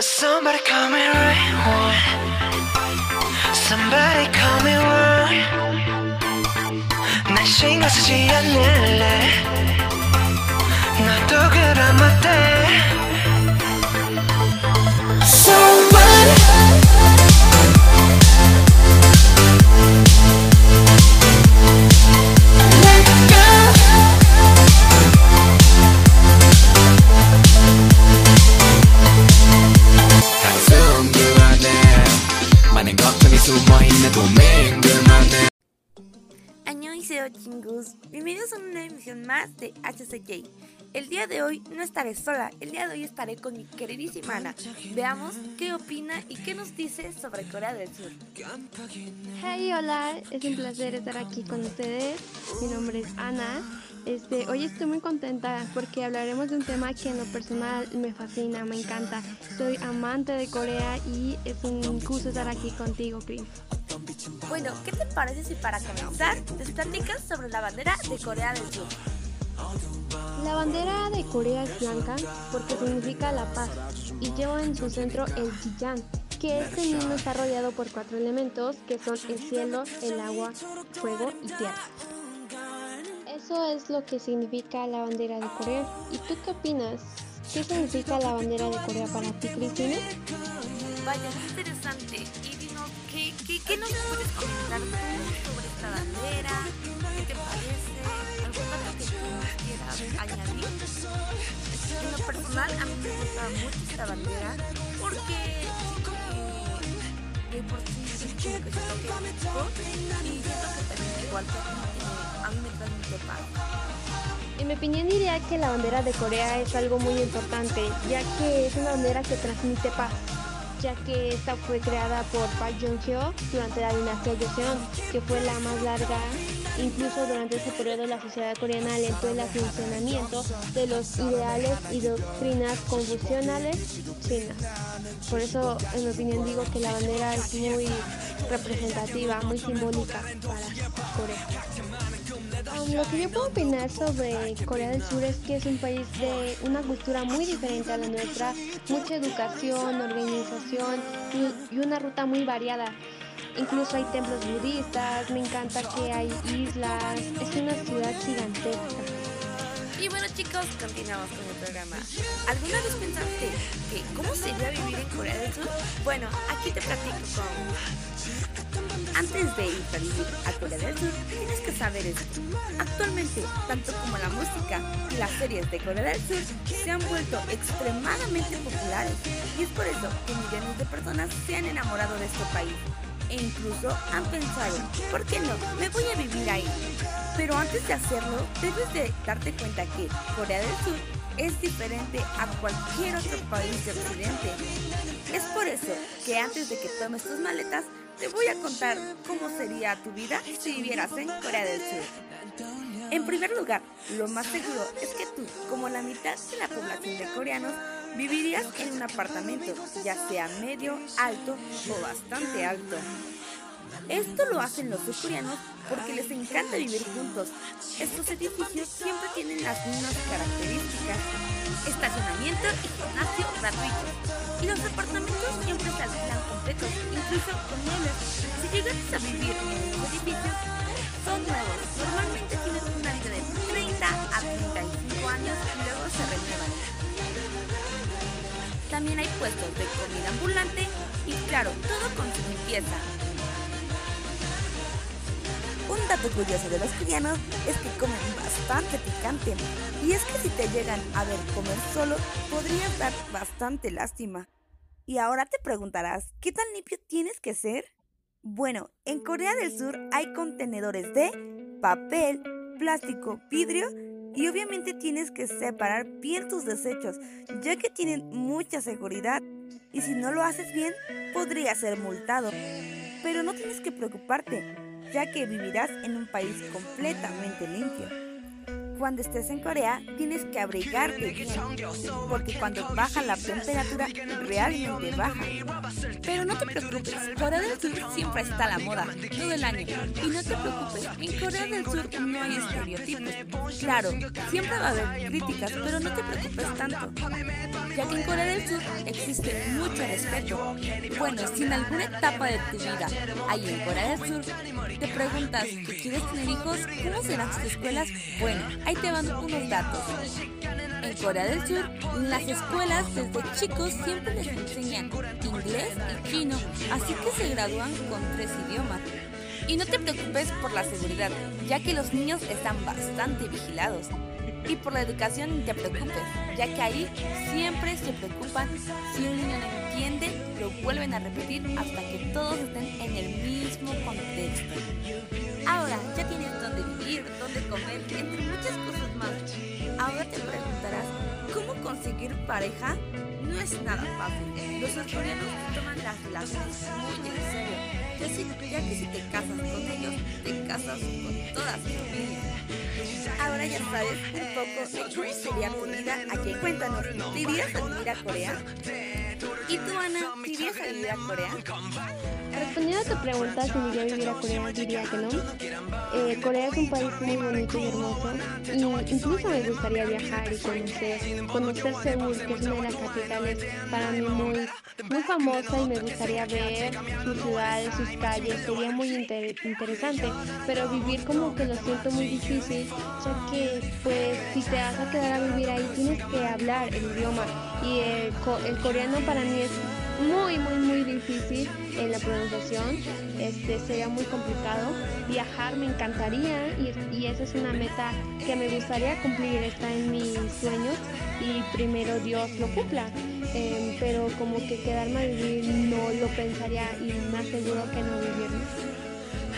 Somebody call me right one. Somebody call me one. 날 신경 쓰지 않을래. 나도 그런 못해. Someone. Añoiseo chingus, bienvenidos a una emisión más de HCJ. El día de hoy no estaré sola, el día de hoy estaré con mi queridísima Ana. Veamos qué opina y qué nos dice sobre Corea del Sur. Hey, hola, es un placer estar aquí con ustedes. Mi nombre es Ana. Este, hoy estoy muy contenta porque hablaremos de un tema que en lo personal me fascina, me encanta. Soy amante de Corea y es un gusto estar aquí contigo, Chris. Bueno, ¿qué te parece si para comenzar les platicas sobre la bandera de Corea del Sur? La bandera de Corea es blanca porque significa la paz y lleva en su centro el Jiyan, que este mismo está rodeado por cuatro elementos que son el cielo, el agua, fuego y tierra. Eso es lo que significa la bandera de Corea. ¿Y tú qué opinas? ¿Qué significa la bandera de Corea para ti, Cristina? Vaya, qué interesante. ¿Qué, nos puedes comentar tú sobre esta bandera? ¿Qué te parece? ¿Algún dato que tú quieras añadir? En lo personal, a mí me gusta mucho esta bandera porque que de por sí es como que toque México y siento que también igual que a mí me transmite paz. En mi opinión diría que la bandera de Corea es algo muy importante, ya que es una bandera que transmite paz, ya que esta fue creada por Park Jong-hyo durante la dinastía Joseon, que fue la más larga. Incluso durante ese periodo la sociedad coreana alentó el funcionamiento de los ideales y doctrinas confusionales chinas. Por eso, en mi opinión, digo que la bandera es muy representativa, muy simbólica para Corea. Lo que yo puedo opinar sobre Corea del Sur es que es un país de una cultura muy diferente a la nuestra, mucha educación, organización y, una ruta muy variada. Incluso hay templos budistas, me encanta que hay islas, es una ciudad gigantesca. Y bueno chicos, continuamos con el programa. ¿Alguna vez pensaste que cómo sería vivir en Corea del Sur? Bueno, aquí te platico con... Antes de ir a vivir a Corea del Sur, tienes que saber esto. Actualmente, tanto como la música y las series de Corea del Sur se han vuelto extremadamente populares. Y es por eso que millones de personas se han enamorado de este país. E incluso han pensado, ¿por qué no? Me voy a vivir ahí. Pero antes de hacerlo, debes de darte cuenta que Corea del Sur es diferente a cualquier otro país de Occidente. Es por eso que antes de que tomes tus maletas, te voy a contar cómo sería tu vida si vivieras en Corea del Sur. En primer lugar, lo más seguro es que tú, como la mitad de la población de coreanos, vivirías en un apartamento, ya sea medio, alto o bastante alto. Esto lo hacen los surcoreanos porque les encanta vivir juntos. Estos edificios siempre tienen las mismas características. Estacionamiento y gimnasio gratuitos. Y los departamentos siempre se alquilan completos, incluso con muebles. Si llegas a vivir en los edificios, son nuevos. Normalmente tienen una vida de 30 a 35 años y luego se renuevan. También hay puestos de comida ambulante y claro, todo con su limpieza. Un dato curioso de los coreanos es que comen bastante picante. Y es que si te llegan a ver comer solo, podrías dar bastante lástima. Y ahora te preguntarás, ¿qué tan limpio tienes que ser? Bueno, en Corea del Sur hay contenedores de papel, plástico, vidrio y obviamente tienes que separar bien tus desechos, ya que tienen mucha seguridad. Y si no lo haces bien, podrías ser multado. Pero no tienes que preocuparte, ya que vivirás en un país completamente limpio. Cuando estés en Corea tienes que abrigarte bien, porque cuando baja la temperatura realmente baja. Pero no te preocupes, Corea del Sur siempre está a la moda, todo el año. Y no te preocupes, en Corea del Sur no hay estereotipos. Claro, siempre va a haber críticas, pero no te preocupes tanto, ya que en Corea del Sur existe mucho respeto. Bueno, si en alguna etapa de tu vida hay en Corea del Sur, te preguntas quieres tener hijos, ¿cómo serán sus escuelas? Bueno, ahí te van unos datos. En Corea del Sur, las escuelas desde chicos siempre les enseñan inglés y chino, así que se gradúan con tres idiomas. Y no te preocupes por la seguridad, ya que los niños están bastante vigilados. Y por la educación ni te preocupes, ya que ahí siempre se preocupan si un niño no entiende, lo vuelven a repetir hasta que todos estén en el mismo contexto. Ahora ya tienes dónde vivir, dónde comer, entre muchas cosas más. Ahora te preguntarás, ¿cómo conseguir pareja? No es nada fácil. Los coreanos toman las relaciones muy en serio, ya, que si te casas con ellos, te casas con toda su familia. Ahora ya sabes un poco de cómo sería tu vida aquí. Cuéntanos, ¿te irías a vivir a Corea? ¿Y tú, Ana, a vivir a Corea? Respondiendo a tu pregunta si me iría a vivir a Corea, diría que no. Eh, Corea es un país muy bonito y hermoso y incluso me gustaría viajar y conocer, conocer Seúl, que es una de las capitales para mí muy, muy famosa y me gustaría ver sus ciudades, sus calles, sería muy inter- interesante, pero vivir como que lo siento muy difícil, ya que pues si te vas a quedar a vivir ahí tienes que hablar el idioma y el, co- el coreano para mí es muy, muy, muy difícil en la pronunciación. Este sería muy complicado. Viajar me encantaría y, y esa es una meta que me gustaría cumplir. Está en mis sueños y primero Dios lo cumpla. Em, pero como que quedarme a vivir no lo pensaría y me aseguro que no vivirlo.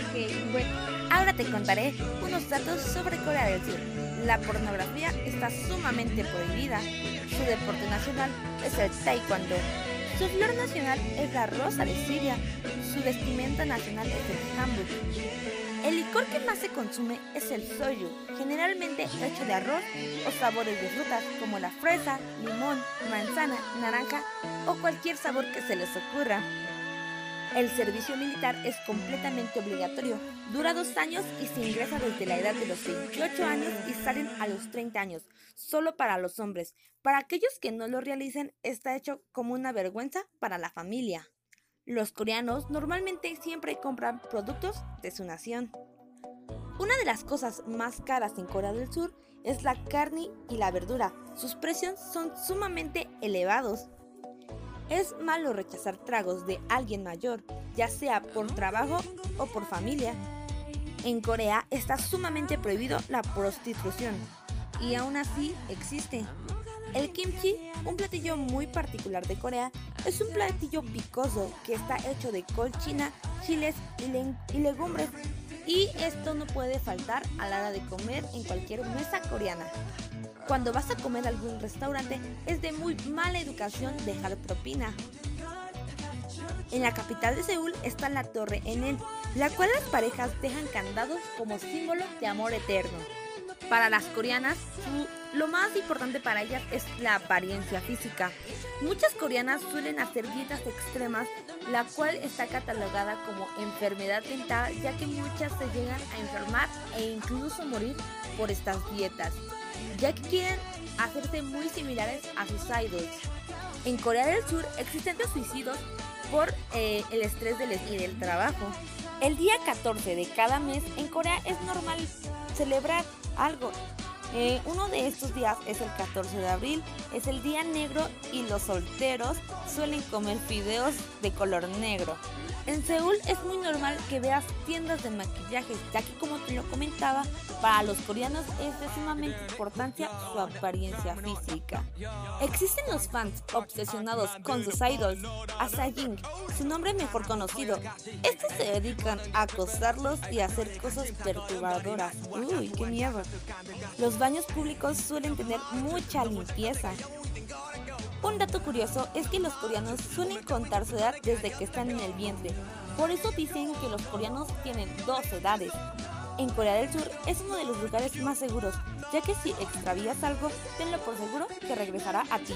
Ok, bueno. Ahora te contaré unos datos sobre Corea del Sur. La pornografía está sumamente prohibida. Su deporte nacional es el taekwondo. Su flor nacional es la rosa de Siria. Su vestimenta nacional es el hanbok. El licor que más se consume es el soju, generalmente hecho de arroz o sabores de frutas como la fresa, limón, manzana, naranja o cualquier sabor que se les ocurra. El servicio militar es completamente obligatorio. Dura dos años y se ingresa desde la edad de los 28 años y salen a los 30 años, solo para los hombres. Para aquellos que no lo realicen, está hecho como una vergüenza para la familia. Los coreanos normalmente siempre compran productos de su nación. Una de las cosas más caras en Corea del Sur es la carne y la verdura. Sus precios son sumamente elevados. Es malo rechazar tragos de alguien mayor, ya sea por trabajo o por familia. En Corea está sumamente prohibido la prostitución y aún así existe. El kimchi, un platillo muy particular de Corea, es un platillo picoso que está hecho de col china, chiles y, y legumbres. Y esto no puede faltar a la hora de comer en cualquier mesa coreana. Cuando vas a comer a algún restaurante, es de muy mala educación dejar propina. En la capital de Seúl está la Torre Enel, la cual las parejas dejan candados como símbolo de amor eterno. Para las coreanas, lo más importante para ellas es la apariencia física. Muchas coreanas suelen hacer dietas extremas, la cual está catalogada como enfermedad mental, ya que muchas se llegan a enfermar e incluso morir por estas dietas, ya que quieren hacerse muy similares a sus idols. En Corea del Sur existen los suicidios por eh, el estrés del, y del trabajo. El día 14 de cada mes en Corea es normal celebrar algo. Eh, uno de estos días es el 14 de abril, es el día negro y los solteros suelen comer fideos de color negro. En Seúl es muy normal que veas tiendas de maquillaje, ya que como te lo comentaba, para los coreanos es de sumamente importancia su apariencia física. Existen los fans obsesionados con sus idols, Asaying, su nombre mejor conocido. Estos se dedican a acosarlos y a hacer cosas perturbadoras. Uy, qué miedo. Los baños públicos suelen tener mucha limpieza. Un dato curioso es que los coreanos suelen contar su edad desde que están en el vientre. Por eso dicen que los coreanos tienen dos edades. En Corea del Sur es uno de los lugares más seguros, ya que si extravías algo, tenlo por seguro que regresará a ti.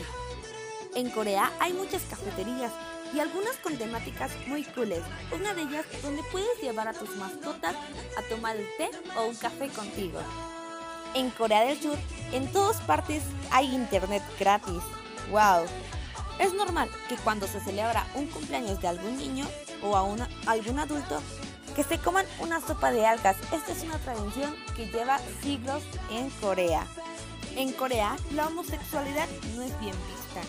En Corea hay muchas cafeterías y algunas con temáticas muy cooles. Una de ellas donde puedes llevar a tus mascotas a tomar el té o un café contigo. En Corea del Sur, en todas partes hay internet gratis. ¡Wow! Es normal que cuando se celebra un cumpleaños de algún niño o a una- algún adulto, que se coman una sopa de algas. Esta es una tradición que lleva siglos en Corea. En Corea, la homosexualidad no es bien vista.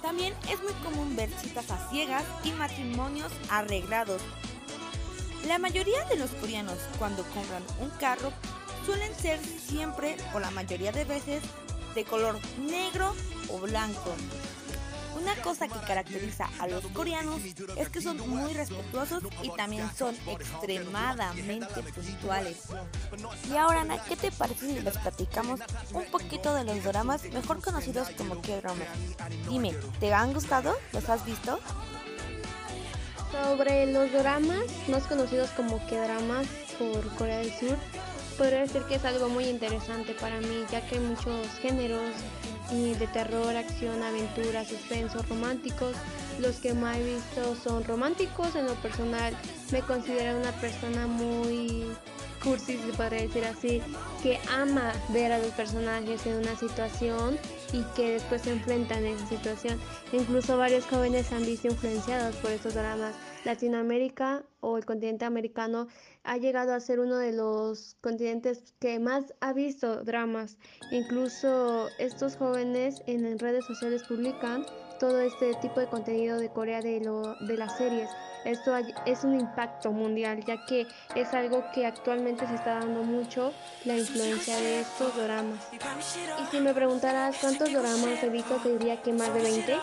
También es muy común ver citas a ciegas y matrimonios arreglados. La mayoría de los coreanos cuando compran un carro suelen ser siempre o la mayoría de veces de color negro o blanco. Una cosa que caracteriza a los coreanos es que son muy respetuosos y también son extremadamente puntuales. Y ahora, Ana, ¿qué te parece si les platicamos un poquito de los dramas mejor conocidos como K-dramas? Dime, ¿te han gustado? ¿Los has visto? Sobre los dramas, más conocidos como que dramas por Corea del Sur, podría decir que es algo muy interesante para mí, ya que hay muchos géneros de terror, acción, aventura, suspenso, románticos. Los que más he visto son románticos. En lo personal, me considero una persona muy cursi, se podría decir así, que ama ver a los personajes en una situación y que después se enfrentan en esa situación. Incluso varios jóvenes han visto influenciados por estos dramas. Latinoamérica o el continente americano ha llegado a ser uno de los continentes que más ha visto dramas. Incluso estos jóvenes en redes sociales publican todo este tipo de contenido de Corea de, lo, de las series. Esto es un impacto mundial, ya que es algo que actualmente se está dando mucho, la influencia de estos dramas. Y si me preguntaras cuántos dramas he visto, te diría que más de 20.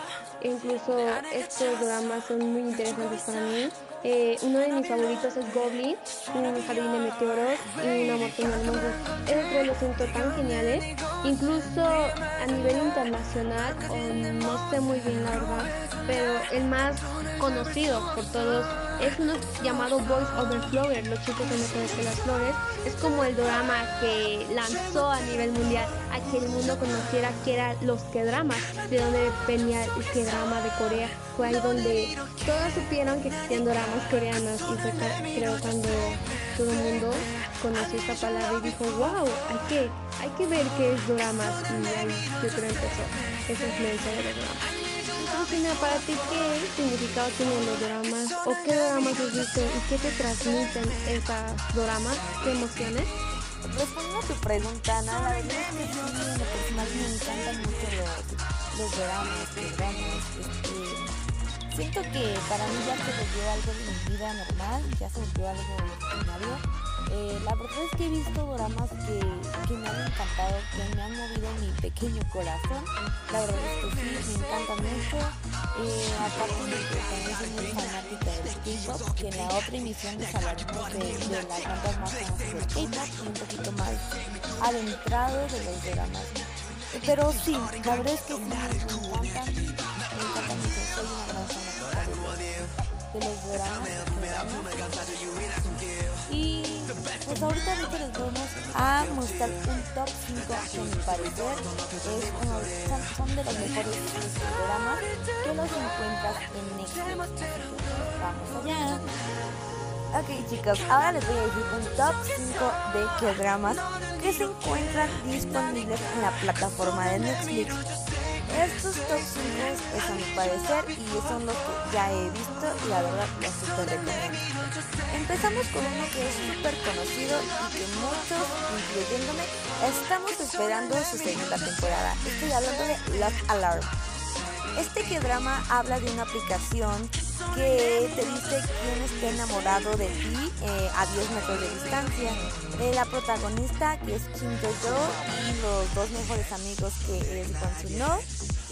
Incluso estos dramas son muy interesantes para mí. Eh, uno de mis favoritos es Goblin, un jardín de meteoros y una montaña de monstruos. Esos tres los siento tan geniales. Incluso a nivel internacional, no sé muy bien la verdad, pero el más conocido por todos es uno llamado Boys Over Flowers, los chicos son mejores que las flores. Es como el drama que lanzó a nivel mundial a que el mundo conociera que eran los que-dramas, de donde venía el que-drama de Corea. Fue ahí donde todos supieron que existían dramas coreanos y fue creo cuando todo el mundo conoció esta palabra y dijo, wow, hay que, hay que ver qué es dramas y ahí yo creo empezó esa influencia de los dramas. Cristina, para ti, ¿qué significado tienen los dramas o qué dramas has visto y qué te transmiten estos dramas? ¿Qué emociones? Respondiendo a tu pregunta, Ana, la verdad es que lo me encantan mucho los, los dramas, los dramas, este, siento que para mí ya se volvió algo de mi vida normal, ya se volvió algo ordinario. Eh, la verdad es que he visto dramas que, que me han encantado, que me han movido mi pequeño corazón. La verdad es que sí, me encantan mucho. Eh, aparte de que también soy muy fanática del K-pop, que en la otra emisión les hablaremos de, de las bandas más famosas del y un poquito más adentrado de los dramas. Pero sí, la verdad es que sí, me encantan, me encantan mucho. Soy una gran fanática de los, de los dramas. de dramas. Y pues ahorita ahorita les vamos a mostrar un top 5 que a mi parecer es uno, son, son de los mejores dramas que los encuentras en Netflix. Vamos allá. Ok chicos, ahora les voy a decir un top 5 de qué dramas que se encuentran disponibles en la plataforma de Netflix. Estos 5 es a mi parecer y son los que ya he visto y la verdad los super recomiendo. Empezamos con uno que es súper conocido y que muchos, incluyéndome, estamos esperando su segunda temporada. Estoy hablando de Love Alarm. Este que drama habla de una aplicación que te dice quién está enamorado de ti eh, a 10 metros de distancia. Eh, la protagonista que es Kim Jo-jo y los dos mejores amigos que es Kwon Soo-no.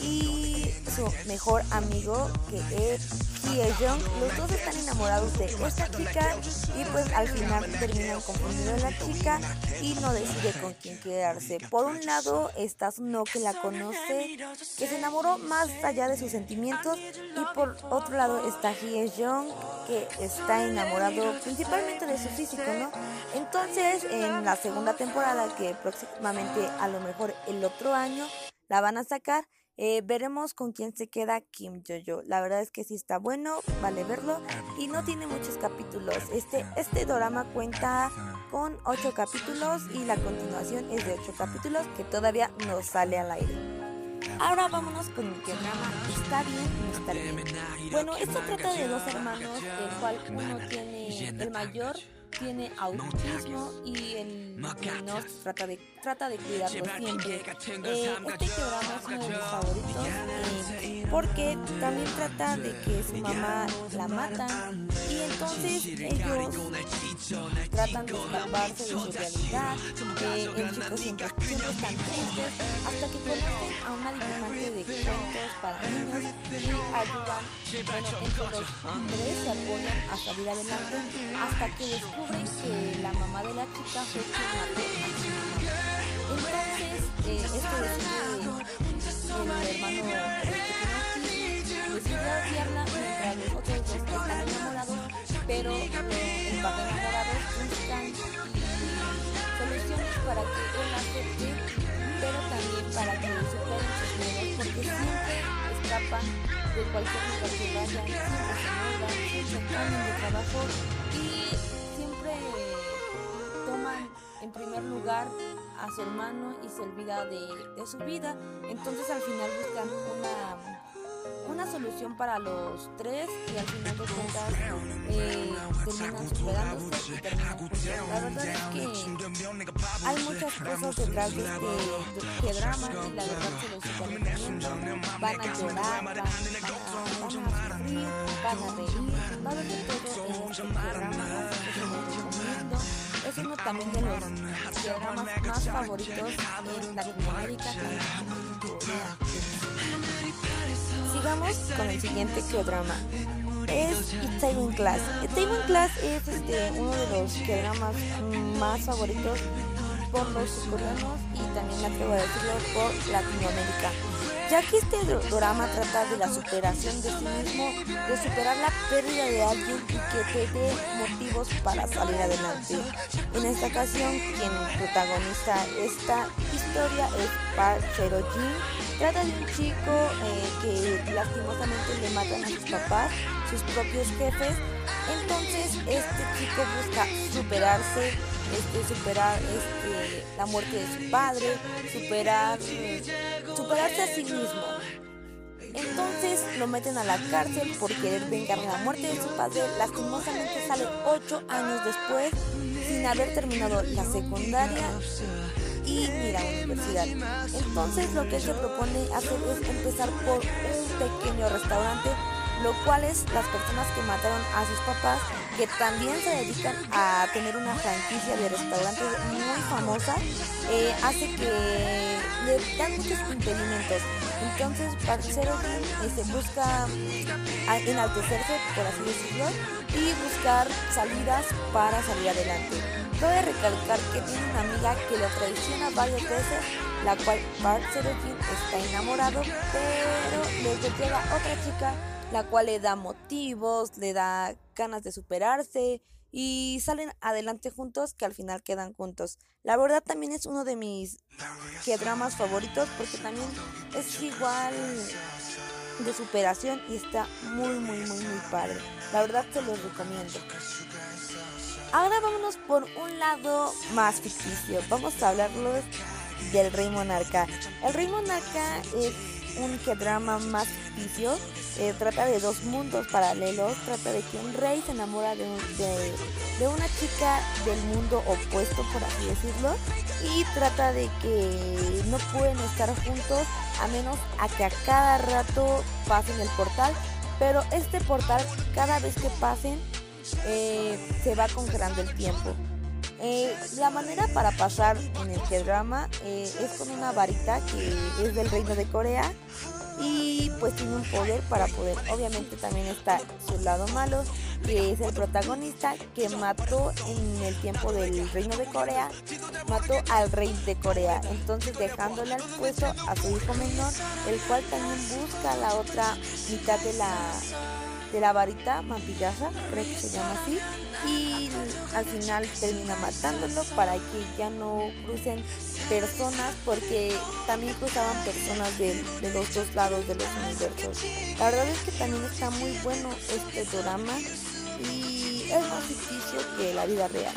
Y su mejor amigo que es Hye-jung. Los dos están enamorados de esta chica y pues al final terminan confundiendo a la chica y no decide con quién quedarse. Por un lado está Suno que la conoce, que se enamoró más allá de sus sentimientos y por otro lado está Hye-jung que está enamorado principalmente de su físico, ¿no? Entonces en la segunda temporada que próximamente a lo mejor el otro año la van a sacar eh, veremos con quién se queda Kim Jojo. La verdad es que sí está bueno, vale verlo. Y no tiene muchos capítulos. Este, este drama cuenta con 8 capítulos y la continuación es de 8 capítulos que todavía no sale al aire. Ahora vámonos con el que drama está bien no está bien. Bueno, esto trata de dos hermanos, el cual uno tiene el mayor tiene autismo y el menor trata de, trata de cuidarlo siempre. Eh, este programa es uno de mis favoritos eh, porque también trata de que su mamá la matan y entonces ellos tratan de escaparse de su realidad. Eh, el chico siempre, siempre están tristes hasta que conocen a una dibujante de cuentos para niños y ayudan, bueno, entre los tres se apoyan a salir adelante hasta que que la mamá de la chica fue quien mató su mamá. Entonces, eh, este decide, el hermano que decide odiarla mientras los otros dos están enamorados, pero eh, el papel enamorado buscan soluciones para que él acepte, pero también para que superen sus miedos, porque siempre escapan de cualquier lugar que vayan, siempre se siempre cambian de trabajo en primer lugar a su hermano y se olvida de, de su vida. Entonces al final buscan una una solución para los tres y al final de cuentas eh, terminan superándose y terminan juntos. La verdad es que hay muchas cosas detrás de este de, drama y la verdad se los. Van a llorar, van, a, van a sufrir, van a reír, va a haber de todo en este programa, así que se. Es uno también de los dramas más favoritos en Latinoamérica. Sigamos con el siguiente drama Es Itaewon Class. Itaewon Class es este, uno de los dramas más favoritos por los coreanos y también me atrevo a decirlo por Latinoamérica ya que este drama trata de la superación de sí mismo, de superar la pérdida de alguien y que te dé motivos para salir adelante. En esta ocasión, quien protagoniza esta historia es Park Seo-jin. Trata de un chico eh, que lastimosamente le matan a sus papás, sus propios jefes. Entonces este chico busca superarse este, superar este, la muerte de su padre, superar, superarse a sí mismo. Entonces lo meten a la cárcel por querer vengar la muerte de su padre. Lastimosamente sale ocho años después sin haber terminado la secundaria y ni la universidad. Entonces lo que se propone hacer es empezar por un pequeño restaurante lo cual es las personas que mataron a sus papás, que también se dedican a tener una franquicia de restaurantes muy famosa, eh, hace que le dan muchos impedimentos. Entonces, Parcero se busca enaltecerse, por así decirlo, y buscar salidas para salir adelante. Cabe recalcar que tiene una amiga que lo traiciona varias veces, la cual Park está enamorado, pero luego llega otra chica la cual le da motivos, le da ganas de superarse y salen adelante juntos que al final quedan juntos. La verdad también es uno de mis dramas favoritos porque también es igual de superación y está muy muy muy muy padre. La verdad te los recomiendo. Ahora vámonos por un lado más ficticio. Vamos a hablarles del Rey Monarca. El Rey Monarca es un que drama más ficticio. Eh, trata de dos mundos paralelos. Trata de que un rey se enamora de, de, una chica del mundo opuesto, por así decirlo. Y trata de que no pueden estar juntos a menos a que a cada rato pasen el portal. Pero este portal, cada vez que pasen, eh, se va congelando el tiempo. Eh, la manera para pasar en el que drama eh, es con una varita que es del reino de Corea y pues tiene un poder para poder. Obviamente también está su lado malo, que es el protagonista que mató en el tiempo del reino de Corea, mató al rey de Corea, entonces dejándole al puesto a su hijo menor, el cual también busca la otra mitad de la de la varita vampillaza, creo que se llama así, y al final termina matándolo para que ya no crucen personas, porque también cruzaban personas de, de los dos lados de los universos. La verdad es que también está muy bueno este drama y es más ficticio que la vida real.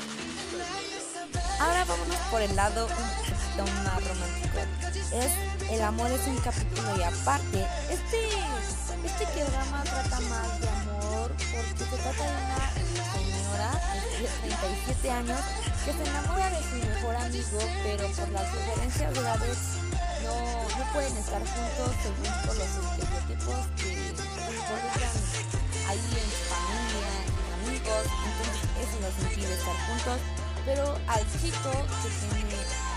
Ahora vámonos por el lado un poquito más romántico. Es El amor es un capítulo y aparte. Este, este drama trata más de amor porque se trata de una señora de 37 años que se enamora de su mejor amigo, pero por las diferencias de edades no, no pueden estar juntos según por los estereotipos que involucran ahí en su familia, en amigos, entonces eso los impide estar juntos pero al chico que tiene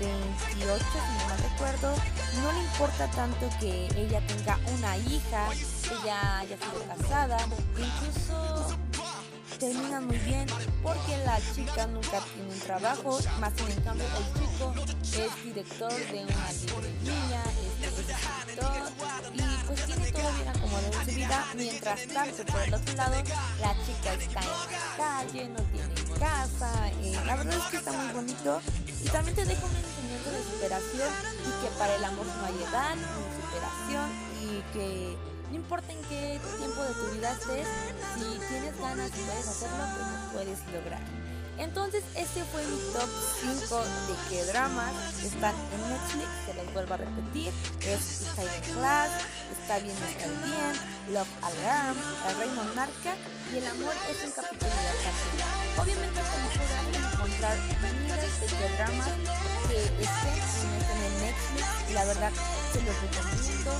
28, si no mal recuerdo, no le importa tanto que ella tenga una hija, ya haya sido casada, incluso termina muy bien porque la chica nunca tiene un trabajo, más en cambio el chico es director de una librería, es, escritor y pues tiene todo bien acomodado en su vida, mientras tanto por el otro lado la chica está en la calle, no tiene casa, eh, la verdad es que está muy bonito y también te deja un enseñanza de superación y que para el amor no hay edad, ni superación y que no importa en qué tiempo de tu vida estés, si tienes ganas y puedes hacerlo, pues lo puedes lograr. Entonces, este fue mi top 5 de que dramas están en Netflix, se los vuelvo a repetir. Es Está en Class, Está bien, está bien, Love Alarm, El Rey Monarca y El Amor es un capítulo de la Obviamente, como encontrar miles de dramas que estén en el Netflix, y la verdad se los recomiendo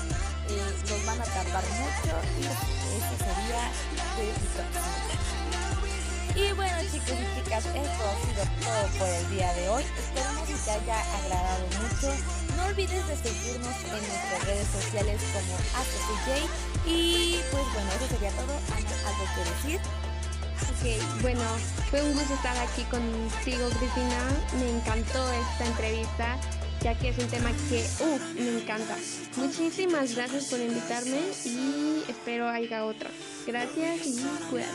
los van a tardar mucho y eso sería de Y bueno chicos y chicas, esto ha sido todo por el día de hoy. Esperamos que te haya agradado mucho. No olvides de seguirnos en nuestras redes sociales como ACJ. Y pues bueno, eso sería todo. Ana, ¿algo que decir? Ok, bueno, fue un gusto estar aquí contigo, Cristina. Me encantó esta entrevista ya que es un tema que uh, me encanta. Muchísimas gracias por invitarme y espero haya otro. Gracias y cuídate.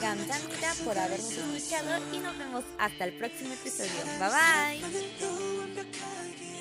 Gamsanita por habernos escuchado y nos vemos hasta el próximo episodio. Bye bye.